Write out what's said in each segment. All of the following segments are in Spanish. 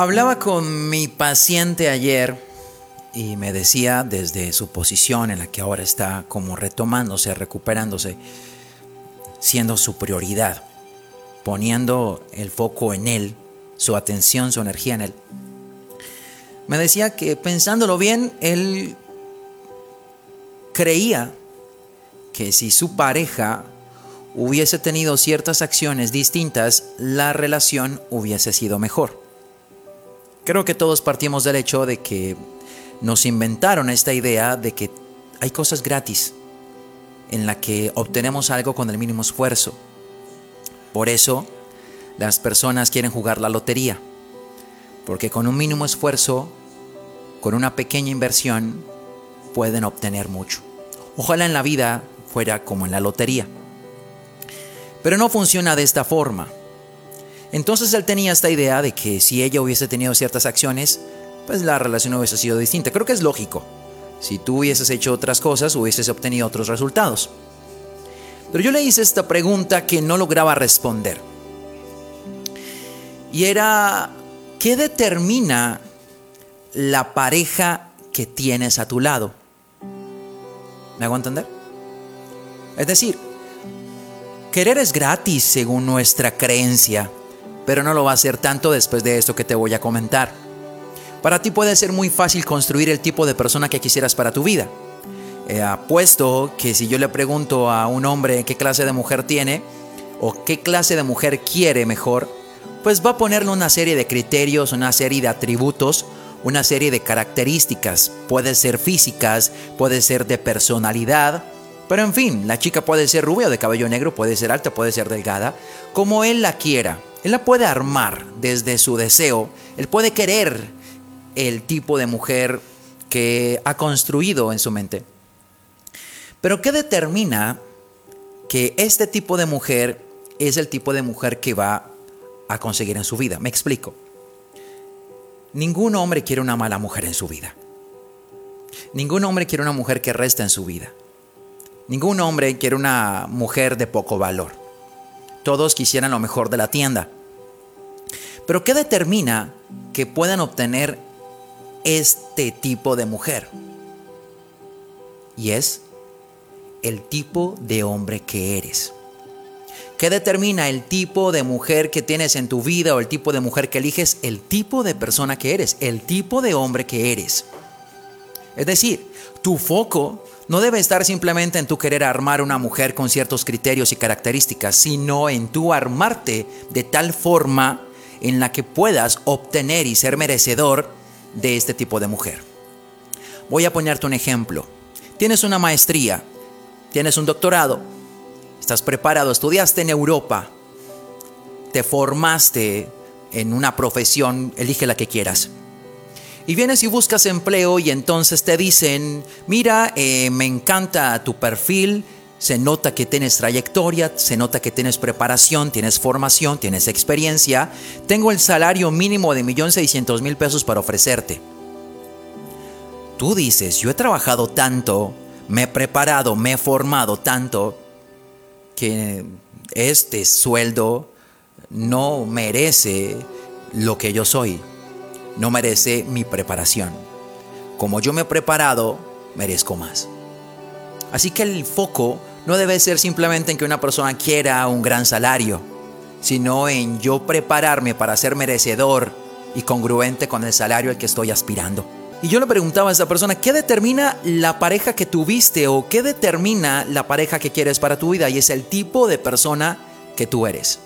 Hablaba con mi paciente ayer y me decía desde su posición en la que ahora está como retomándose, recuperándose, siendo su prioridad, poniendo el foco en él, su atención, su energía en él. Me decía que pensándolo bien, él creía que si su pareja hubiese tenido ciertas acciones distintas, la relación hubiese sido mejor. Creo que todos partimos del hecho de que nos inventaron esta idea de que hay cosas gratis en la que obtenemos algo con el mínimo esfuerzo. Por eso las personas quieren jugar la lotería, porque con un mínimo esfuerzo, con una pequeña inversión, pueden obtener mucho. Ojalá en la vida fuera como en la lotería. Pero no funciona de esta forma. Entonces él tenía esta idea de que si ella hubiese tenido ciertas acciones, pues la relación hubiese sido distinta. Creo que es lógico. Si tú hubieses hecho otras cosas, hubieses obtenido otros resultados. Pero yo le hice esta pregunta que no lograba responder. Y era, ¿qué determina la pareja que tienes a tu lado? ¿Me hago entender? Es decir, querer es gratis según nuestra creencia pero no lo va a ser tanto después de esto que te voy a comentar. Para ti puede ser muy fácil construir el tipo de persona que quisieras para tu vida. He apuesto que si yo le pregunto a un hombre qué clase de mujer tiene o qué clase de mujer quiere mejor, pues va a ponerle una serie de criterios, una serie de atributos, una serie de características. Puede ser físicas, puede ser de personalidad, pero en fin, la chica puede ser rubia o de cabello negro, puede ser alta, puede ser delgada, como él la quiera. Él la puede armar desde su deseo. Él puede querer el tipo de mujer que ha construido en su mente. Pero ¿qué determina que este tipo de mujer es el tipo de mujer que va a conseguir en su vida? Me explico. Ningún hombre quiere una mala mujer en su vida. Ningún hombre quiere una mujer que resta en su vida. Ningún hombre quiere una mujer de poco valor. Todos quisieran lo mejor de la tienda. Pero ¿qué determina que puedan obtener este tipo de mujer? Y es el tipo de hombre que eres. ¿Qué determina el tipo de mujer que tienes en tu vida o el tipo de mujer que eliges? El tipo de persona que eres, el tipo de hombre que eres. Es decir, tu foco no debe estar simplemente en tu querer armar una mujer con ciertos criterios y características, sino en tu armarte de tal forma en la que puedas obtener y ser merecedor de este tipo de mujer. Voy a ponerte un ejemplo. Tienes una maestría, tienes un doctorado, estás preparado, estudiaste en Europa, te formaste en una profesión, elige la que quieras y vienes y buscas empleo y entonces te dicen, mira, eh, me encanta tu perfil, se nota que tienes trayectoria, se nota que tienes preparación, tienes formación, tienes experiencia, tengo el salario mínimo de 1.600.000 pesos para ofrecerte. Tú dices, yo he trabajado tanto, me he preparado, me he formado tanto, que este sueldo no merece lo que yo soy no merece mi preparación. Como yo me he preparado, merezco más. Así que el foco no debe ser simplemente en que una persona quiera un gran salario, sino en yo prepararme para ser merecedor y congruente con el salario al que estoy aspirando. Y yo le preguntaba a esa persona, ¿qué determina la pareja que tuviste o qué determina la pareja que quieres para tu vida? Y es el tipo de persona que tú eres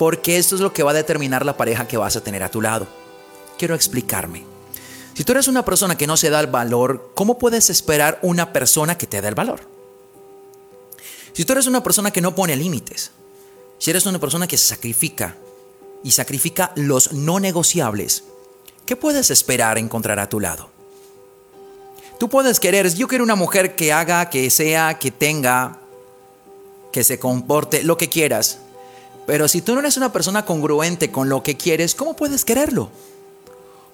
porque esto es lo que va a determinar la pareja que vas a tener a tu lado. Quiero explicarme. Si tú eres una persona que no se da el valor, ¿cómo puedes esperar una persona que te dé el valor? Si tú eres una persona que no pone límites, si eres una persona que se sacrifica, y sacrifica los no negociables, ¿qué puedes esperar encontrar a tu lado? Tú puedes querer, yo quiero una mujer que haga, que sea, que tenga, que se comporte, lo que quieras. Pero si tú no eres una persona congruente con lo que quieres, ¿cómo puedes quererlo?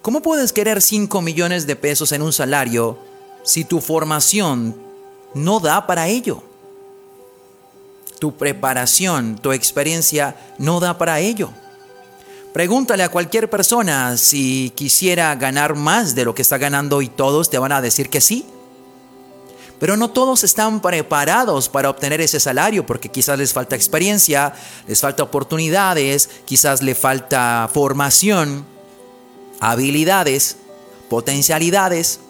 ¿Cómo puedes querer 5 millones de pesos en un salario si tu formación no da para ello? Tu preparación, tu experiencia no da para ello. Pregúntale a cualquier persona si quisiera ganar más de lo que está ganando y todos te van a decir que sí. Pero no todos están preparados para obtener ese salario porque quizás les falta experiencia, les falta oportunidades, quizás le falta formación, habilidades, potencialidades.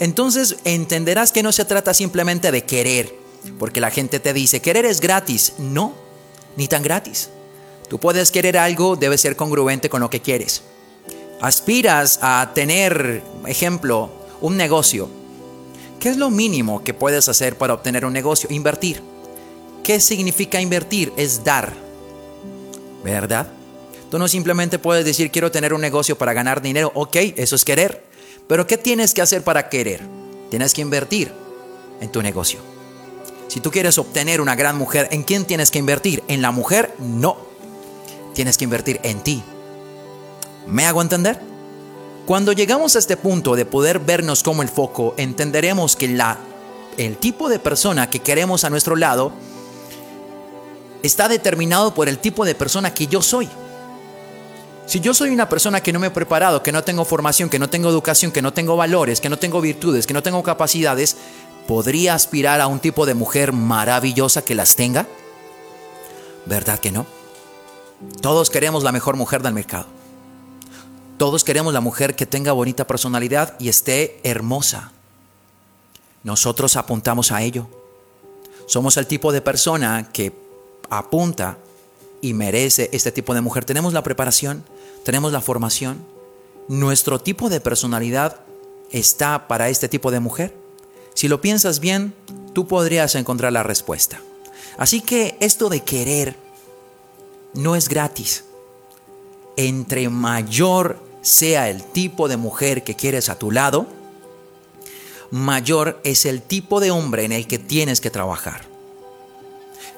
Entonces entenderás que no se trata simplemente de querer, porque la gente te dice, querer es gratis. No, ni tan gratis. Tú puedes querer algo, debe ser congruente con lo que quieres. Aspiras a tener, ejemplo, un negocio. ¿Qué es lo mínimo que puedes hacer para obtener un negocio? Invertir. ¿Qué significa invertir? Es dar. ¿Verdad? Tú no simplemente puedes decir quiero tener un negocio para ganar dinero. Ok, eso es querer. Pero ¿qué tienes que hacer para querer? Tienes que invertir en tu negocio. Si tú quieres obtener una gran mujer, ¿en quién tienes que invertir? ¿En la mujer? No tienes que invertir en ti. ¿Me hago entender? Cuando llegamos a este punto de poder vernos como el foco, entenderemos que la, el tipo de persona que queremos a nuestro lado está determinado por el tipo de persona que yo soy. Si yo soy una persona que no me he preparado, que no tengo formación, que no tengo educación, que no tengo valores, que no tengo virtudes, que no tengo capacidades, ¿podría aspirar a un tipo de mujer maravillosa que las tenga? ¿Verdad que no? Todos queremos la mejor mujer del mercado. Todos queremos la mujer que tenga bonita personalidad y esté hermosa. Nosotros apuntamos a ello. Somos el tipo de persona que apunta y merece este tipo de mujer. Tenemos la preparación, tenemos la formación. Nuestro tipo de personalidad está para este tipo de mujer. Si lo piensas bien, tú podrías encontrar la respuesta. Así que esto de querer no es gratis. Entre mayor sea el tipo de mujer que quieres a tu lado, mayor es el tipo de hombre en el que tienes que trabajar.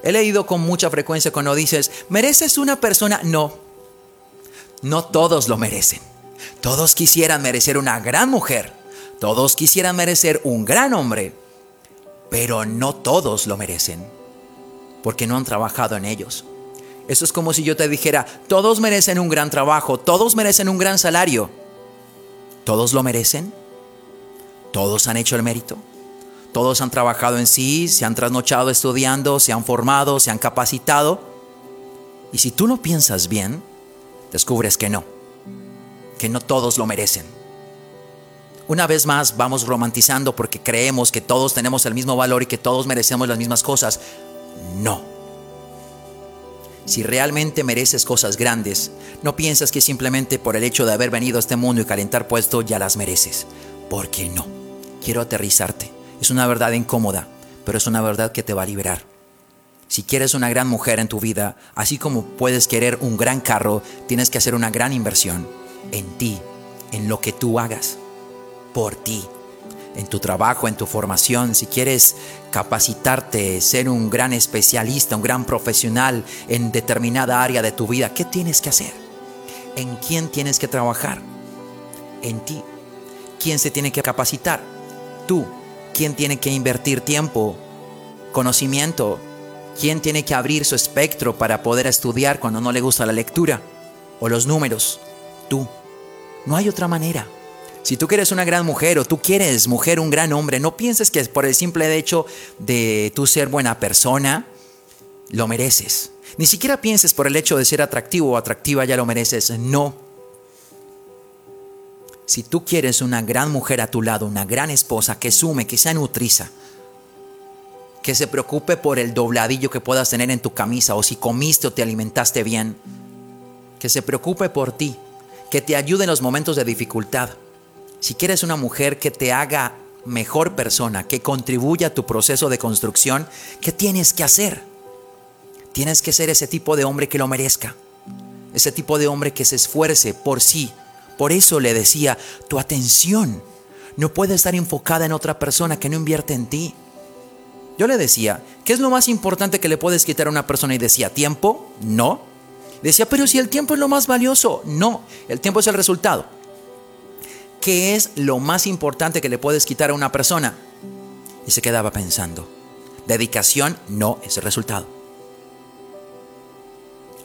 He leído con mucha frecuencia cuando dices, ¿mereces una persona? No, no todos lo merecen. Todos quisieran merecer una gran mujer, todos quisieran merecer un gran hombre, pero no todos lo merecen, porque no han trabajado en ellos. Eso es como si yo te dijera, todos merecen un gran trabajo, todos merecen un gran salario. ¿Todos lo merecen? ¿Todos han hecho el mérito? ¿Todos han trabajado en sí, se han trasnochado estudiando, se han formado, se han capacitado? Y si tú lo piensas bien, descubres que no, que no todos lo merecen. Una vez más vamos romantizando porque creemos que todos tenemos el mismo valor y que todos merecemos las mismas cosas. No. Si realmente mereces cosas grandes, no piensas que simplemente por el hecho de haber venido a este mundo y calentar puesto ya las mereces. Porque no. Quiero aterrizarte. Es una verdad incómoda, pero es una verdad que te va a liberar. Si quieres una gran mujer en tu vida, así como puedes querer un gran carro, tienes que hacer una gran inversión en ti, en lo que tú hagas, por ti en tu trabajo, en tu formación, si quieres capacitarte, ser un gran especialista, un gran profesional en determinada área de tu vida, ¿qué tienes que hacer? ¿En quién tienes que trabajar? En ti. ¿Quién se tiene que capacitar? Tú. ¿Quién tiene que invertir tiempo, conocimiento? ¿Quién tiene que abrir su espectro para poder estudiar cuando no le gusta la lectura o los números? Tú. No hay otra manera. Si tú quieres una gran mujer o tú quieres mujer, un gran hombre, no pienses que por el simple hecho de tú ser buena persona, lo mereces. Ni siquiera pienses por el hecho de ser atractivo o atractiva ya lo mereces. No. Si tú quieres una gran mujer a tu lado, una gran esposa que sume, que sea nutriza, que se preocupe por el dobladillo que puedas tener en tu camisa o si comiste o te alimentaste bien, que se preocupe por ti, que te ayude en los momentos de dificultad, si quieres una mujer que te haga mejor persona, que contribuya a tu proceso de construcción, ¿qué tienes que hacer? Tienes que ser ese tipo de hombre que lo merezca. Ese tipo de hombre que se esfuerce por sí. Por eso le decía, tu atención no puede estar enfocada en otra persona que no invierte en ti. Yo le decía, ¿qué es lo más importante que le puedes quitar a una persona? Y decía, ¿tiempo? No. Decía, pero si el tiempo es lo más valioso. No, el tiempo es el resultado. ¿Qué es lo más importante que le puedes quitar a una persona? Y se quedaba pensando. Dedicación no es el resultado.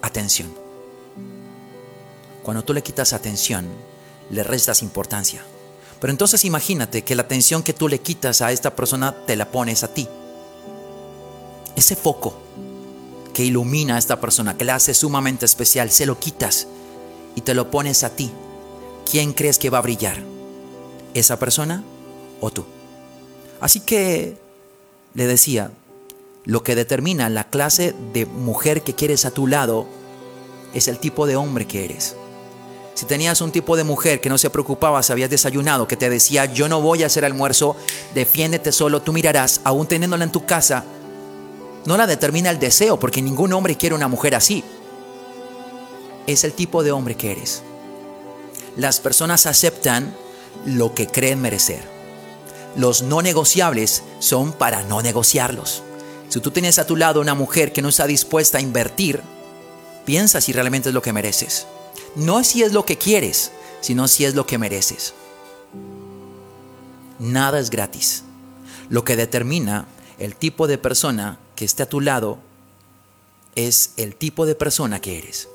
Atención. Cuando tú le quitas atención, le restas importancia. Pero entonces imagínate que la atención que tú le quitas a esta persona te la pones a ti ese foco que ilumina a esta persona, que la hace sumamente especial, se lo quitas y te lo pones a ti. ¿Quién crees que va a brillar? ¿Esa persona o tú? Así que le decía, lo que determina la clase de mujer que quieres a tu lado es el tipo de hombre que eres. Si tenías un tipo de mujer que no se preocupaba si habías desayunado, que te decía, yo no voy a hacer almuerzo, defiéndete solo, tú mirarás, aún teniéndola en tu casa, no la determina el deseo, porque ningún hombre quiere una mujer así. Es el tipo de hombre que eres. Las personas aceptan lo que creen merecer. Los no negociables son para no negociarlos. Si tú tienes a tu lado una mujer que no está dispuesta a invertir, piensa si realmente es lo que mereces. No si es lo que quieres, sino si es lo que mereces. Nada es gratis. Lo que determina el tipo de persona que esté a tu lado es el tipo de persona que eres.